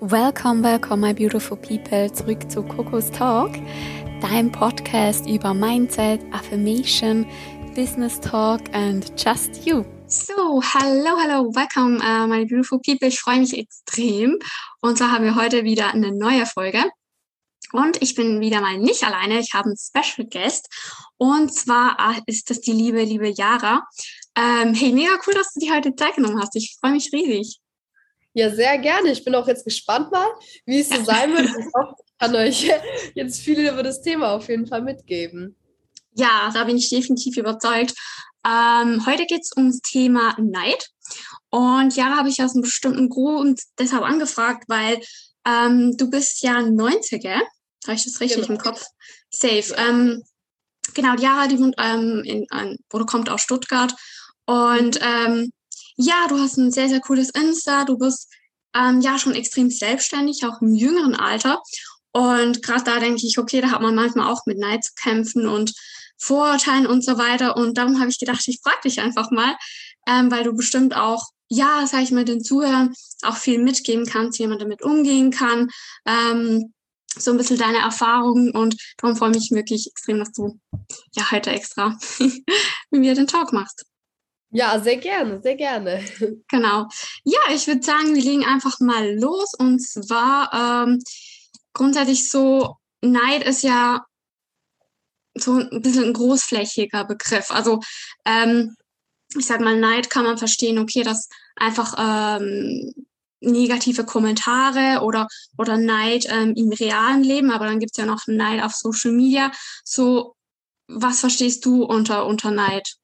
Welcome, welcome, my beautiful people, zurück zu Coco's Talk, deinem Podcast über Mindset, Affirmation, Business Talk and just you. So, hallo, hallo, welcome, uh, my beautiful people. Ich freue mich extrem. Und zwar haben wir heute wieder eine neue Folge. Und ich bin wieder mal nicht alleine. Ich habe einen Special Guest. Und zwar ah, ist das die liebe, liebe Yara. Ähm, hey, mega cool, dass du dir heute Zeit genommen hast. Ich freue mich riesig. Ja, sehr gerne. Ich bin auch jetzt gespannt mal, wie es so sein wird. Ich hoffe, ich kann euch jetzt viel über das Thema auf jeden Fall mitgeben. Ja, da bin ich definitiv überzeugt. Ähm, heute geht es ums Thema Neid. Und ja, habe ich aus einem bestimmten Grund deshalb angefragt, weil ähm, du bist ja 90er. Habe ich das richtig genau. im Kopf? Safe. Ähm, genau, Jara, die wohnt ähm, in, in, oder kommt aus Stuttgart. Und ähm, ja, du hast ein sehr, sehr cooles Insta, du bist ähm, ja schon extrem selbstständig, auch im jüngeren Alter. Und gerade da denke ich, okay, da hat man manchmal auch mit Neid zu kämpfen und Vorurteilen und so weiter. Und darum habe ich gedacht, ich frage dich einfach mal, ähm, weil du bestimmt auch, ja, sage ich mal, den Zuhörern auch viel mitgeben kannst, wie man damit umgehen kann. Ähm, so ein bisschen deine Erfahrungen und darum freue ich mich wirklich extrem, dass du ja heute extra mit mir den Talk machst. Ja, sehr gerne, sehr gerne. Genau. Ja, ich würde sagen, wir legen einfach mal los. Und zwar ähm, grundsätzlich so, Neid ist ja so ein bisschen ein großflächiger Begriff. Also ähm, ich sag mal, Neid kann man verstehen, okay, dass einfach ähm, negative Kommentare oder, oder Neid ähm, im realen Leben, aber dann gibt's ja noch Neid auf Social Media. So, was verstehst du unter, unter Neid?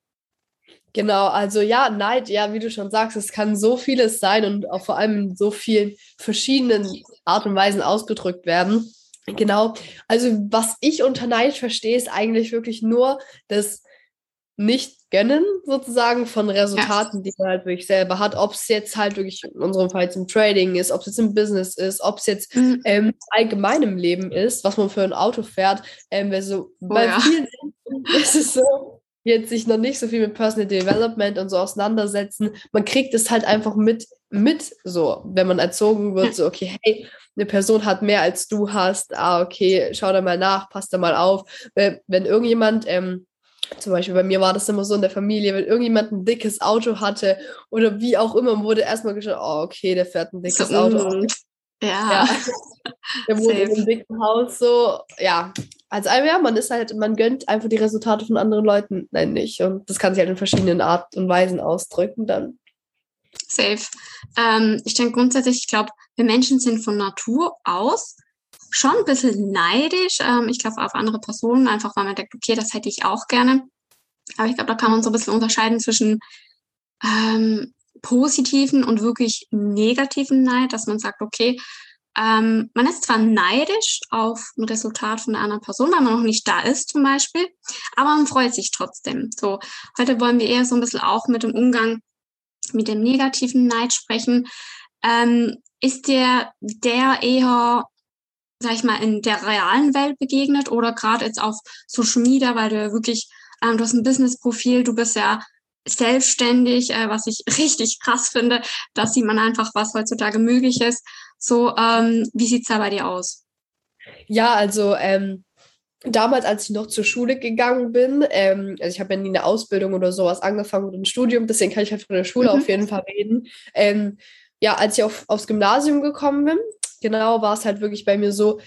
Genau, also ja, Neid, ja, wie du schon sagst, es kann so vieles sein und auch vor allem in so vielen verschiedenen Art und Weisen ausgedrückt werden. Genau, also was ich unter Neid verstehe, ist eigentlich wirklich nur das Nicht-Gönnen sozusagen von Resultaten, die man halt wirklich selber hat. Ob es jetzt halt wirklich in unserem Fall zum Trading ist, ob es jetzt im Business ist, ob es jetzt mhm. ähm, allgemein im Leben ist, was man für ein Auto fährt. Ähm, also, oh, bei ja. vielen ist es so, jetzt sich noch nicht so viel mit Personal Development und so auseinandersetzen. Man kriegt es halt einfach mit, mit so, wenn man erzogen wird, so, okay, hey, eine Person hat mehr als du hast, ah, okay, schau da mal nach, pass da mal auf. Wenn irgendjemand, ähm, zum Beispiel bei mir war das immer so in der Familie, wenn irgendjemand ein dickes Auto hatte oder wie auch immer, wurde erstmal geschaut, oh, okay, der fährt ein dickes so, Auto. Ja. ja. Der wohnt in einem dicken Haus, so, ja, also ja, man ist halt, man gönnt einfach die Resultate von anderen Leuten, nein, nicht. Und das kann sich halt in verschiedenen Arten und Weisen ausdrücken dann. Safe. Ähm, ich denke grundsätzlich, ich glaube, wir Menschen sind von Natur aus schon ein bisschen neidisch. Ähm, ich glaube, auf andere Personen, einfach weil man denkt, okay, das hätte ich auch gerne. Aber ich glaube, da kann man so ein bisschen unterscheiden zwischen ähm, positiven und wirklich negativen Neid, dass man sagt, okay, ähm, man ist zwar neidisch auf ein Resultat von einer anderen Person, weil man noch nicht da ist zum Beispiel, aber man freut sich trotzdem. So, heute wollen wir eher so ein bisschen auch mit dem Umgang mit dem negativen Neid sprechen. Ähm, ist der, der eher, sag ich mal, in der realen Welt begegnet oder gerade jetzt auf Social Media, weil du ja wirklich, ähm, du hast ein Business-Profil, du bist ja selbstständig, äh, was ich richtig krass finde. Da sieht man einfach, was heutzutage möglich ist. So, ähm, wie sieht's da bei dir aus? Ja, also ähm, damals, als ich noch zur Schule gegangen bin, ähm, also ich habe ja nie eine Ausbildung oder sowas angefangen oder ein Studium, deswegen kann ich halt von der Schule mhm. auf jeden Fall reden. Ähm, ja, als ich auf, aufs Gymnasium gekommen bin, genau, war es halt wirklich bei mir so,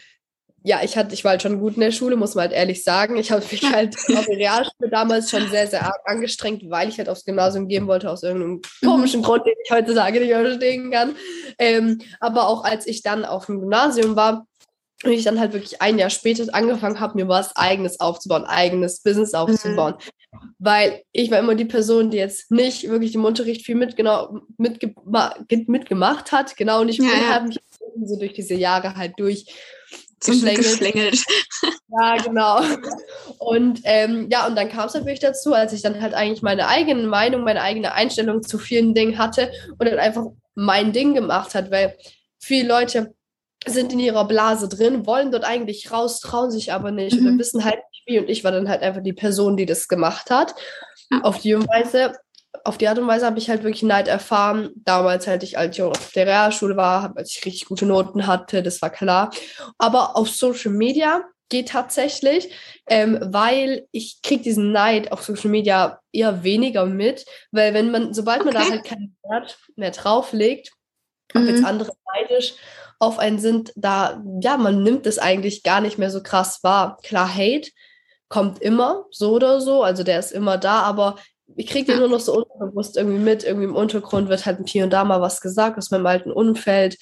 ja, ich hatte, ich war halt schon gut in der Schule, muss man halt ehrlich sagen. Ich habe mich halt auf der Realschule damals schon sehr, sehr arg angestrengt, weil ich halt aufs Gymnasium gehen wollte, aus irgendeinem mhm. komischen Grund, den ich heutzutage nicht verstehen kann. Ähm, aber auch als ich dann auf dem Gymnasium war, und ich dann halt wirklich ein Jahr später angefangen habe, mir was eigenes aufzubauen, eigenes Business aufzubauen. Mhm. Weil ich war immer die Person, die jetzt nicht wirklich im Unterricht viel mitge mitgemacht hat, genau, und ich ja, ja. habe mich so durch diese Jahre halt durch geschlängelt. Ja, genau. Und ähm, ja, und dann kam es natürlich dazu, als ich dann halt eigentlich meine eigene Meinung, meine eigene Einstellung zu vielen Dingen hatte und dann einfach mein Ding gemacht hat, weil viele Leute sind in ihrer Blase drin, wollen dort eigentlich raus, trauen sich aber nicht mhm. oder wissen halt nicht wie. Und ich war dann halt einfach die Person, die das gemacht hat. Auf die Weise auf die Art und Weise habe ich halt wirklich Neid erfahren. Damals halt ich, als ich auf der Realschule war, als ich richtig gute Noten hatte, das war klar. Aber auf Social Media geht tatsächlich, ähm, weil ich kriege diesen Neid auf Social Media eher weniger mit, weil wenn man, sobald okay. man da halt keinen Wert mehr drauflegt, ob mhm. jetzt andere neidisch auf einen sind, da, ja, man nimmt es eigentlich gar nicht mehr so krass wahr. Klar, Hate kommt immer, so oder so, also der ist immer da, aber ich kriege den nur noch so unbewusst irgendwie mit. Irgendwie im Untergrund wird halt hier und da mal was gesagt aus meinem alten Umfeld.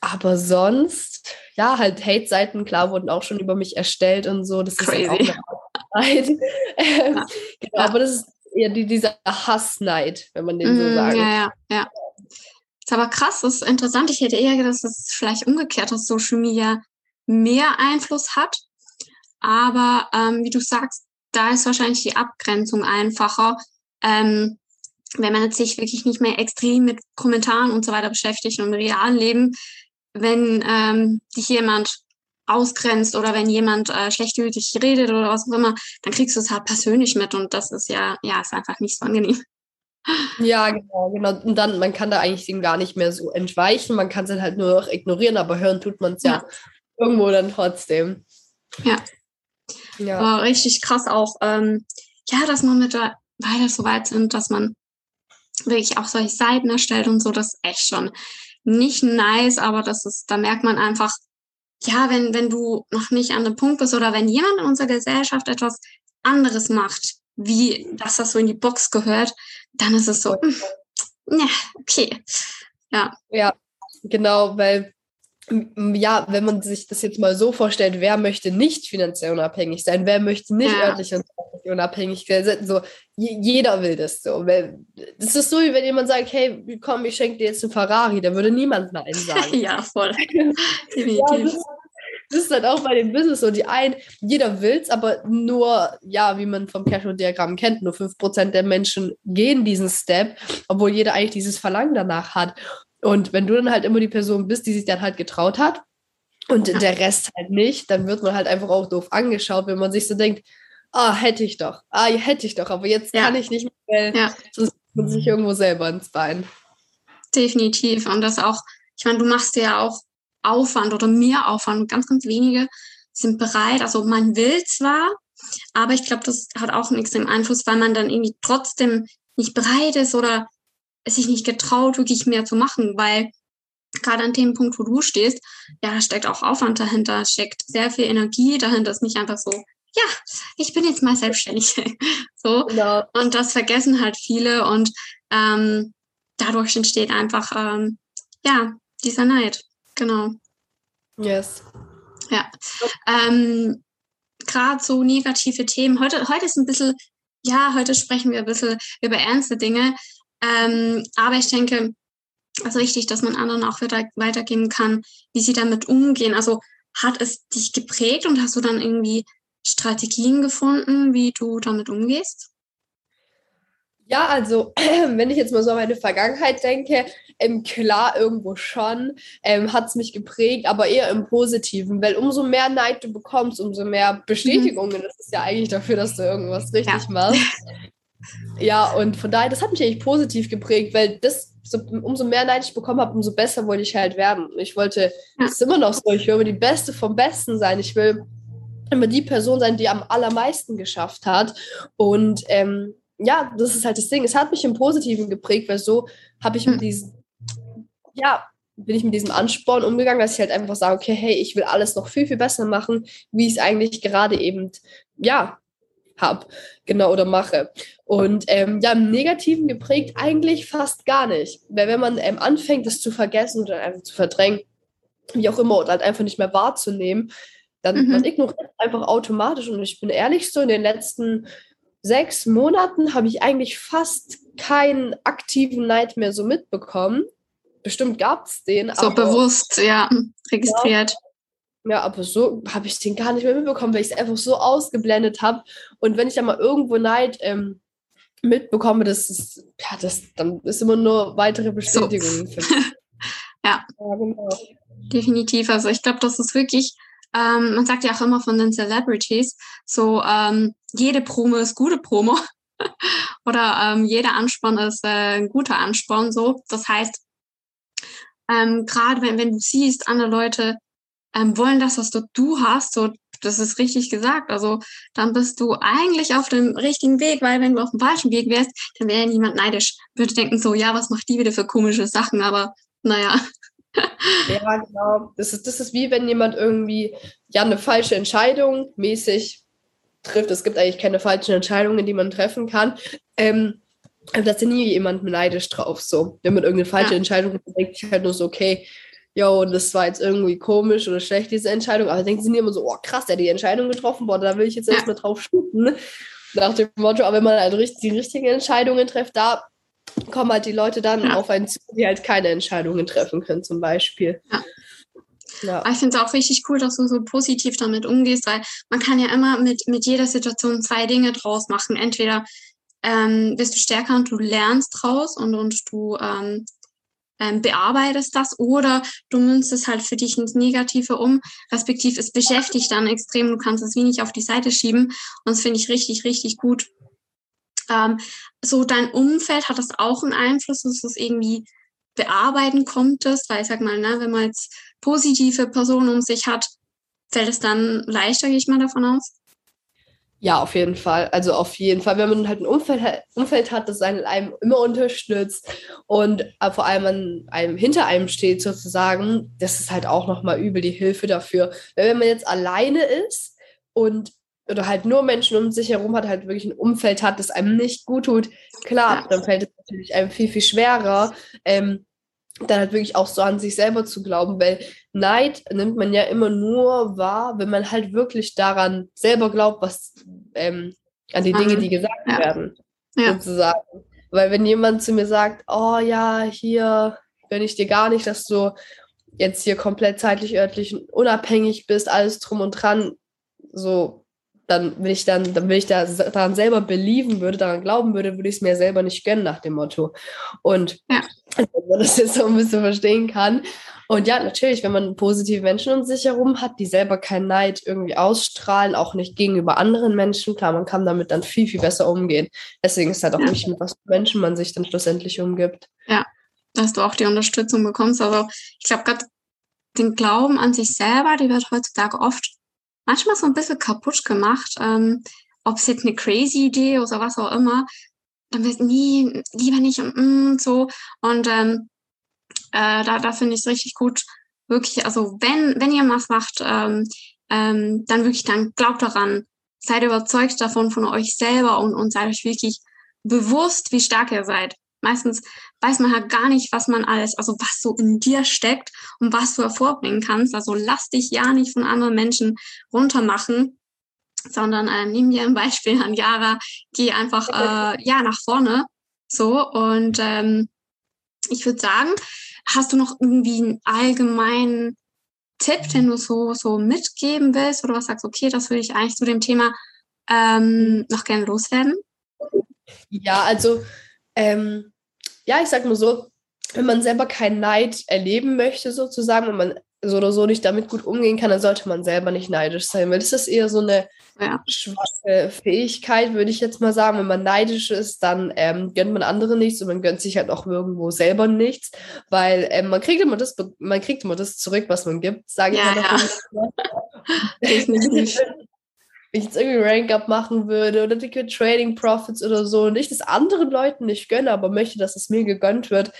Aber sonst, ja, halt Hate-Seiten, klar, wurden auch schon über mich erstellt und so. Das Crazy. ist halt auch eine ähm, ja. Genau, ja. aber das ist eher die, dieser Hassneid, wenn man den mm, so sagt. Ja, ja, ja. Ist aber krass, das ist interessant. Ich hätte eher gedacht, dass es vielleicht umgekehrt, dass Social Media mehr Einfluss hat. Aber ähm, wie du sagst, da ist wahrscheinlich die Abgrenzung einfacher. Ähm, wenn man sich wirklich nicht mehr extrem mit Kommentaren und so weiter beschäftigt und im realen Leben, wenn ähm, dich jemand ausgrenzt oder wenn jemand äh, schlecht über dich redet oder was auch immer, dann kriegst du es halt persönlich mit und das ist ja, ja, ist einfach nicht so angenehm. Ja, genau, genau. Und dann, man kann da eigentlich dem gar nicht mehr so entweichen, man kann es halt nur noch ignorieren, aber hören tut man es ja. ja irgendwo dann trotzdem. Ja. Ja. Aber richtig krass auch, ähm, ja, dass man mittlerweile so weit sind, dass man wirklich auch solche Seiten erstellt und so, das ist echt schon nicht nice, aber das ist, da merkt man einfach, ja, wenn, wenn du noch nicht an dem Punkt bist oder wenn jemand in unserer Gesellschaft etwas anderes macht, wie dass das so in die Box gehört, dann ist es so, ja, okay. Ja. Ja, genau, weil ja, wenn man sich das jetzt mal so vorstellt, wer möchte nicht finanziell unabhängig sein, wer möchte nicht ja. örtlich unabhängig sein, so jeder will das so. Das ist so, wie wenn jemand sagt, hey, komm, ich schenke dir jetzt einen Ferrari, da würde niemand Nein sagen. ja, voll. Ja, das, das, ist halt auch bei dem Business so, die einen, jeder will es, aber nur, ja, wie man vom Cashflow-Diagramm kennt, nur 5% der Menschen gehen diesen Step, obwohl jeder eigentlich dieses Verlangen danach hat. Und wenn du dann halt immer die Person bist, die sich dann halt getraut hat und der Rest halt nicht, dann wird man halt einfach auch doof angeschaut, wenn man sich so denkt, ah, hätte ich doch, ah, hätte ich doch, aber jetzt ja. kann ich nicht mehr, ja. sonst man sich irgendwo selber ins Bein. Definitiv. Und das auch, ich meine, du machst ja auch Aufwand oder mehr Aufwand. Ganz, ganz wenige sind bereit. Also man will zwar, aber ich glaube, das hat auch einen extremen Einfluss, weil man dann irgendwie trotzdem nicht bereit ist oder sich nicht getraut, wirklich mehr zu machen, weil gerade an dem Punkt, wo du stehst, ja, steckt auch Aufwand dahinter, steckt sehr viel Energie dahinter, ist nicht einfach so, ja, ich bin jetzt mal selbstständig. so. Genau. Und das vergessen halt viele und ähm, dadurch entsteht einfach, ähm, ja, dieser Neid. Genau. Yes. Ja. Ähm, Gerade so negative Themen. Heute, heute ist ein bisschen, ja, heute sprechen wir ein bisschen über ernste Dinge. Ähm, aber ich denke, es ist wichtig, dass man anderen auch wieder weitergeben kann, wie sie damit umgehen. Also hat es dich geprägt und hast du dann irgendwie Strategien gefunden, wie du damit umgehst? Ja, also wenn ich jetzt mal so an meine Vergangenheit denke, ähm, klar, irgendwo schon, ähm, hat es mich geprägt, aber eher im Positiven, weil umso mehr Neid du bekommst, umso mehr Bestätigungen, mhm. das ist ja eigentlich dafür, dass du irgendwas richtig ja. machst. Ja, und von daher, das hat mich eigentlich positiv geprägt, weil das, so, umso mehr Neid ich bekommen habe, umso besser wollte ich halt werden. Ich wollte, das ist immer noch so, ich will immer die Beste vom Besten sein. Ich will immer die Person sein, die am allermeisten geschafft hat. Und ähm, ja, das ist halt das Ding. Es hat mich im Positiven geprägt, weil so habe ich mit hm. diesem, ja, bin ich mit diesem Ansporn umgegangen, dass ich halt einfach sage, okay, hey, ich will alles noch viel, viel besser machen, wie ich es eigentlich gerade eben, ja, habe, genau, oder mache. Und ähm, ja, im Negativen geprägt eigentlich fast gar nicht. Weil wenn man ähm, anfängt, das zu vergessen oder einfach zu verdrängen, wie auch immer, oder halt einfach nicht mehr wahrzunehmen, dann mhm. man ignoriert einfach automatisch. Und ich bin ehrlich so, in den letzten sechs Monaten habe ich eigentlich fast keinen aktiven Neid mehr so mitbekommen. Bestimmt gab es den. So bewusst, ja, registriert. Ja, ja, aber so habe ich den gar nicht mehr mitbekommen, weil ich es einfach so ausgeblendet habe. Und wenn ich dann mal irgendwo Neid ähm, mitbekomme, das ist, ja, das dann ist immer nur weitere Bestätigung. So. ja. ja genau. Definitiv. Also ich glaube, das ist wirklich, ähm, man sagt ja auch immer von den Celebrities, so ähm, jede Promo ist gute Promo. oder ähm, jeder Ansporn ist äh, ein guter Ansporn. So, das heißt, ähm, gerade wenn, wenn du siehst, andere Leute ähm, wollen das, was du, du hast, so das ist richtig gesagt. Also dann bist du eigentlich auf dem richtigen Weg, weil wenn du auf dem falschen Weg wärst, dann wäre niemand neidisch. Würde denken so, ja, was macht die wieder für komische Sachen? Aber naja. Ja, genau. Das ist, das ist wie wenn jemand irgendwie ja eine falsche Entscheidung mäßig trifft. Es gibt eigentlich keine falschen Entscheidungen, die man treffen kann. Ähm, da ist ja nie jemand neidisch drauf. So, wenn man irgendeine falsche ja. Entscheidung denkt, ich halt nur so, okay, yo, das war jetzt irgendwie komisch oder schlecht, diese Entscheidung. Aber denken sie immer so, oh krass, der hat die Entscheidung getroffen, boah, da will ich jetzt erstmal drauf shooten. Nach dem Motto, aber wenn man halt die richtigen Entscheidungen trifft, da kommen halt die Leute dann ja. auf einen zu, die halt keine Entscheidungen treffen können, zum Beispiel. Ja. Ja. ich finde es auch richtig cool, dass du so positiv damit umgehst, weil man kann ja immer mit, mit jeder Situation zwei Dinge draus machen. Entweder ähm, bist du stärker und du lernst draus und, und du ähm, ähm, bearbeitest das oder du münzt es halt für dich ins Negative um, respektiv es beschäftigt dann extrem, du kannst es wenig auf die Seite schieben und das finde ich richtig, richtig gut. Ähm, so dein Umfeld hat das auch einen Einfluss, dass du es irgendwie bearbeiten konntest, weil ich sag mal, ne, wenn man jetzt positive Personen um sich hat, fällt es dann leichter, gehe ich mal davon aus? Ja, auf jeden Fall. Also auf jeden Fall, wenn man halt ein Umfeld, Umfeld hat, das einen, einem immer unterstützt und äh, vor allem an einem hinter einem steht sozusagen, das ist halt auch nochmal übel die Hilfe dafür. Weil wenn man jetzt alleine ist und oder halt nur Menschen um sich herum hat, halt wirklich ein Umfeld hat, das einem nicht gut tut, klar, dann fällt es natürlich einem viel, viel schwerer, ähm, dann halt wirklich auch so an sich selber zu glauben, weil Neid nimmt man ja immer nur wahr, wenn man halt wirklich daran selber glaubt, was ähm, an die Dinge, die gesagt ja. werden, ja. sozusagen. Weil wenn jemand zu mir sagt, oh ja, hier gönne ich dir gar nicht, dass du jetzt hier komplett zeitlich, örtlich unabhängig bist, alles drum und dran, so dann wenn ich dann, dann will ich da daran selber belieben würde, daran glauben würde, würde ich es mir selber nicht gönnen nach dem Motto. Und ja. Wenn man das jetzt so ein bisschen verstehen kann. Und ja, natürlich, wenn man positive Menschen um sich herum hat, die selber keinen Neid irgendwie ausstrahlen, auch nicht gegenüber anderen Menschen, klar, man kann damit dann viel, viel besser umgehen. Deswegen ist halt auch ja. wichtig, mit was für Menschen man sich dann schlussendlich umgibt. Ja, dass du auch die Unterstützung bekommst. Also ich glaube, gerade den Glauben an sich selber, die wird heutzutage oft manchmal so ein bisschen kaputt gemacht. Ähm, ob es jetzt eine crazy Idee oder was auch immer, dann wird nie, lieber nicht und mm, so. Und ähm, äh, da, da finde ich es richtig gut, wirklich, also wenn, wenn ihr was macht, ähm, ähm, dann wirklich, dann glaubt daran, seid überzeugt davon von euch selber und, und seid euch wirklich bewusst, wie stark ihr seid. Meistens weiß man halt gar nicht, was man alles, also was so in dir steckt und was du hervorbringen kannst. Also lass dich ja nicht von anderen Menschen runtermachen, sondern äh, nimm dir ein Beispiel an Yara, geh einfach äh, ja nach vorne. So und ähm, ich würde sagen, hast du noch irgendwie einen allgemeinen Tipp, den du so so mitgeben willst oder was sagst? Okay, das würde ich eigentlich zu dem Thema ähm, noch gerne loswerden. Ja, also ähm, ja, ich sag nur so, wenn man selber keinen Neid erleben möchte, sozusagen, und man so oder so nicht damit gut umgehen kann, dann sollte man selber nicht neidisch sein, weil das ist eher so eine ja. schwache Fähigkeit, würde ich jetzt mal sagen. Wenn man neidisch ist, dann ähm, gönnt man andere nichts und man gönnt sich halt auch irgendwo selber nichts, weil ähm, man kriegt immer das, man kriegt immer das zurück, was man gibt, sage ich ja, mal. Ja. ich jetzt irgendwie Rank-Up machen würde oder Liquid Trading Profits oder so und ich das anderen Leuten nicht gönne, aber möchte, dass es mir gegönnt wird,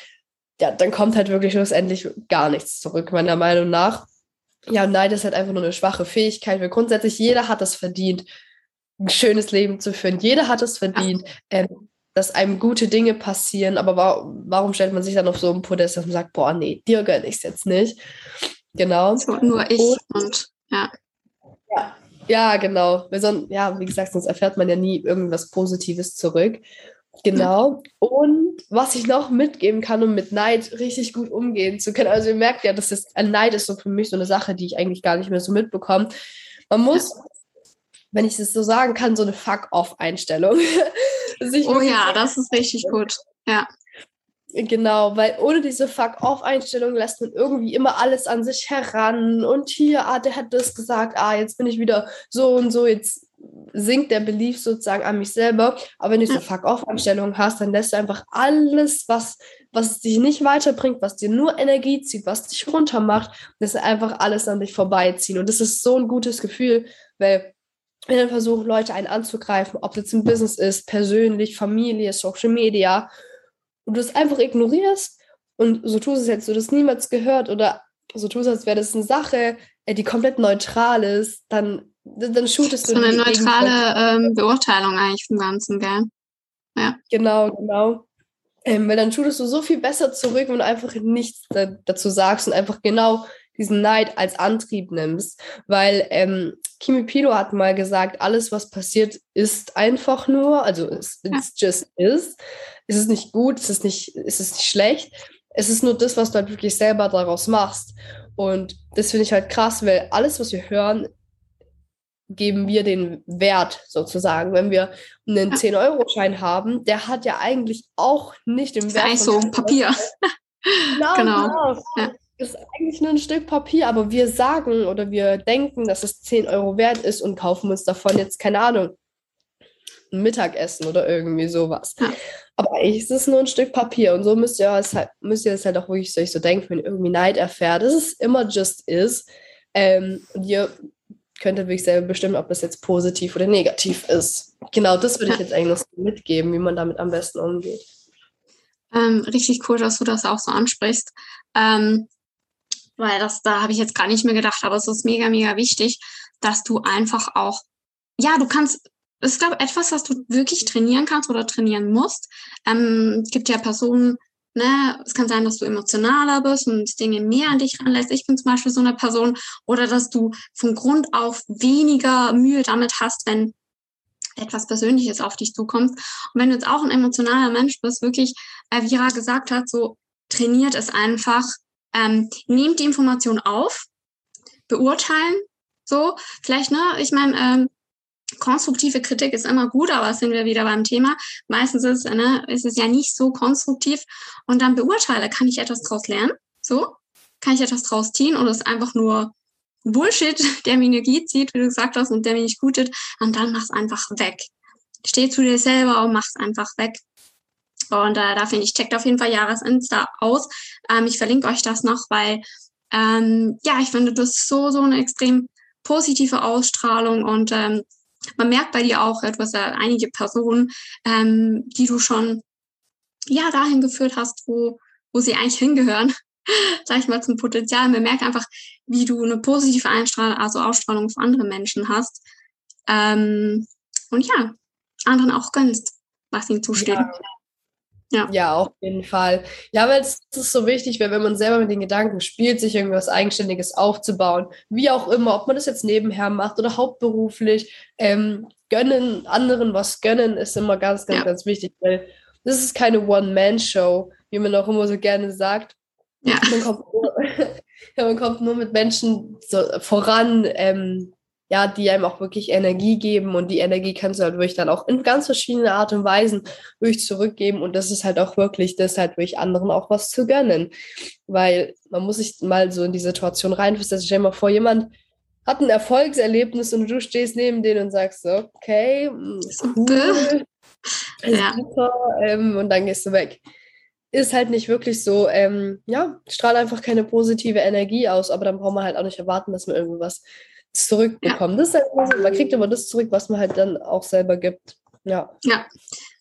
ja, dann kommt halt wirklich schlussendlich gar nichts zurück, meiner Meinung nach. Ja, Neid ist halt einfach nur eine schwache Fähigkeit, weil grundsätzlich jeder hat es verdient, ein schönes Leben zu führen. Jeder hat es verdient, ähm, dass einem gute Dinge passieren, aber wa warum stellt man sich dann auf so ein Podest und sagt, boah, nee, dir gönne ich es jetzt nicht. Genau. So, nur ich und, und ja. Ja, ja, genau. Ja, wie gesagt, sonst erfährt man ja nie irgendwas Positives zurück. Genau. Und was ich noch mitgeben kann, um mit Neid richtig gut umgehen zu können. Also ihr merkt ja, das ist, ein Neid ist so für mich so eine Sache, die ich eigentlich gar nicht mehr so mitbekomme. Man muss, wenn ich es so sagen kann, so eine Fuck-off-Einstellung. oh ja, das ist richtig gut. Ja. Genau, weil ohne diese Fuck-off-Einstellung lässt man irgendwie immer alles an sich heran und hier, ah, der hat das gesagt, ah, jetzt bin ich wieder so und so, jetzt sinkt der Belief sozusagen an mich selber. Aber wenn du diese Fuck-Off-Einstellung hast, dann lässt du einfach alles, was, was dich nicht weiterbringt, was dir nur Energie zieht, was dich runter macht, das ist einfach alles an dich vorbeiziehen. Und das ist so ein gutes Gefühl, weil wenn dann versuchen, Leute einen anzugreifen, ob jetzt ein Business ist, persönlich, Familie, Social Media, und du es einfach ignorierst und so tust es, jetzt, du das niemals gehört oder so tust, als wäre das eine Sache, äh, die komplett neutral ist, dann, dann shootest du. So eine neutrale ähm, Beurteilung eigentlich vom Ganzen, gell? Ja. Genau, genau. Ähm, weil dann shootest du so viel besser zurück, du einfach nichts da, dazu sagst und einfach genau diesen Neid als Antrieb nimmst. Weil ähm, Kimi Pilo hat mal gesagt, alles, was passiert, ist einfach nur, also it's, it's just is. Es ist nicht gut, es ist nicht, es ist nicht schlecht. Es ist nur das, was du halt wirklich selber daraus machst. Und das finde ich halt krass, weil alles, was wir hören, geben wir den Wert sozusagen. Wenn wir einen 10-Euro-Schein haben, der hat ja eigentlich auch nicht den Wert. Das ist so Papier. genau. genau. genau. Ja. ist eigentlich nur ein Stück Papier, aber wir sagen oder wir denken, dass es 10 Euro wert ist und kaufen uns davon jetzt, keine Ahnung, ein Mittagessen oder irgendwie sowas. Ja. Aber eigentlich ist es nur ein Stück Papier und so müsst ihr es halt, müsst ihr es halt auch wirklich so denken, wenn ihr irgendwie Neid erfährt, dass es immer just ist. Ähm, und ihr könnt wirklich selber bestimmen, ob das jetzt positiv oder negativ ist. Genau, das würde ich jetzt eigentlich noch mitgeben, wie man damit am besten umgeht. Ähm, richtig cool, dass du das auch so ansprichst. Ähm, weil das, da habe ich jetzt gar nicht mehr gedacht, aber es ist mega, mega wichtig, dass du einfach auch, ja, du kannst das ist, glaube ich, etwas, was du wirklich trainieren kannst oder trainieren musst. Ähm, es gibt ja Personen, ne, es kann sein, dass du emotionaler bist und Dinge mehr an dich ranlässt. Ich bin zum Beispiel so eine Person. Oder dass du von Grund auf weniger Mühe damit hast, wenn etwas Persönliches auf dich zukommt. Und wenn du jetzt auch ein emotionaler Mensch bist, wirklich, äh, wie Ra gesagt hat, so trainiert es einfach, ähm, nehmt die Information auf, beurteilen, so, vielleicht, ne, ich meine, ähm, konstruktive Kritik ist immer gut, aber sind wir wieder beim Thema. Meistens ist, ne, ist es ja nicht so konstruktiv. Und dann beurteile, kann ich etwas daraus lernen? So? Kann ich etwas daraus ziehen oder ist einfach nur Bullshit, der mir Energie zieht, wie du gesagt hast, und der mir nicht gut tut? Und dann mach's einfach weg. Steh zu dir selber und mach's einfach weg. Und äh, da finde ich, checkt auf jeden Fall Jahresinsta aus. Ähm, ich verlinke euch das noch, weil ähm, ja, ich finde, das so, so eine extrem positive Ausstrahlung und ähm, man merkt bei dir auch, du hast ja einige Personen, ähm, die du schon ja dahin geführt hast, wo, wo sie eigentlich hingehören, sag ich mal, zum Potenzial. Man merkt einfach, wie du eine positive Einstrahlung, also Ausstrahlung auf andere Menschen hast. Ähm, und ja, anderen auch gönnst, was ihnen zusteht. Ja. Ja. ja, auf jeden Fall. Ja, weil es ist so wichtig, weil wenn man selber mit den Gedanken spielt, sich irgendwas Eigenständiges aufzubauen, wie auch immer, ob man das jetzt nebenher macht oder hauptberuflich, ähm, gönnen, anderen was gönnen, ist immer ganz, ganz, ja. ganz wichtig, weil das ist keine One-Man-Show, wie man auch immer so gerne sagt. Ja. Man kommt nur, man kommt nur mit Menschen so voran, ähm, ja, die einem auch wirklich Energie geben und die Energie kannst du halt wirklich dann auch in ganz verschiedene Art und Weisen durch zurückgeben und das ist halt auch wirklich das halt durch anderen auch was zu gönnen, weil man muss sich mal so in die Situation reinversetzen. Stell dir mal vor, jemand hat ein Erfolgserlebnis und du stehst neben denen und sagst so, okay, mm, cool, ja. super, ähm, und dann gehst du weg. Ist halt nicht wirklich so, ähm, ja, strahlt einfach keine positive Energie aus, aber dann braucht man halt auch nicht erwarten, dass man irgendwas zurückbekommen. Ja. Das halt, man kriegt immer das zurück, was man halt dann auch selber gibt. Ja. Ja.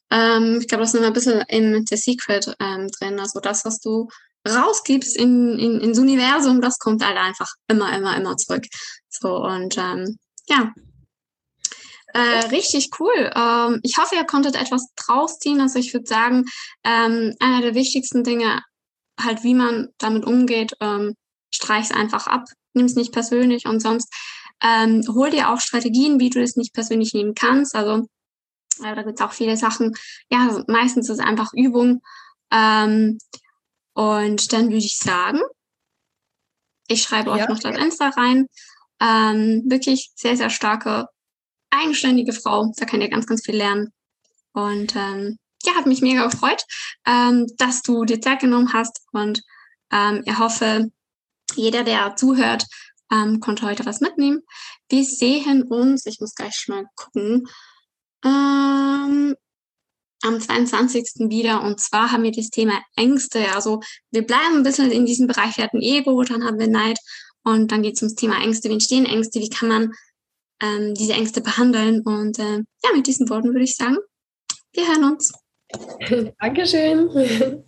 Ähm, ich glaube, das ist immer ein bisschen in The Secret ähm, drin. Also das, was du rausgibst in, in, ins Universum, das kommt halt einfach immer, immer, immer zurück. So und ähm, ja. Äh, richtig cool. Ähm, ich hoffe, ihr konntet etwas draus ziehen. Also ich würde sagen, ähm, einer der wichtigsten Dinge, halt wie man damit umgeht, ähm, streich es einfach ab, nimm es nicht persönlich und sonst ähm, hol dir auch Strategien, wie du es nicht persönlich nehmen kannst. Also äh, da gibt es auch viele Sachen. Ja, meistens ist es einfach Übung. Ähm, und dann würde ich sagen, ich schreibe euch ja. noch das Insta rein. Ähm, wirklich sehr, sehr starke, eigenständige Frau. Da könnt ihr ganz, ganz viel lernen. Und ähm, ja, hat mich mega gefreut, ähm, dass du dir Zeit genommen hast. Und ähm, ich hoffe, jeder, der zuhört, ähm, konnte heute was mitnehmen. Wir sehen uns, ich muss gleich mal gucken, ähm, am 22. wieder. Und zwar haben wir das Thema Ängste. Also wir bleiben ein bisschen in diesem Bereich. Wir hatten Ego, dann haben wir Neid. Und dann geht es ums Thema Ängste. Wie entstehen Ängste? Wie kann man ähm, diese Ängste behandeln? Und äh, ja, mit diesen Worten würde ich sagen, wir hören uns. Dankeschön.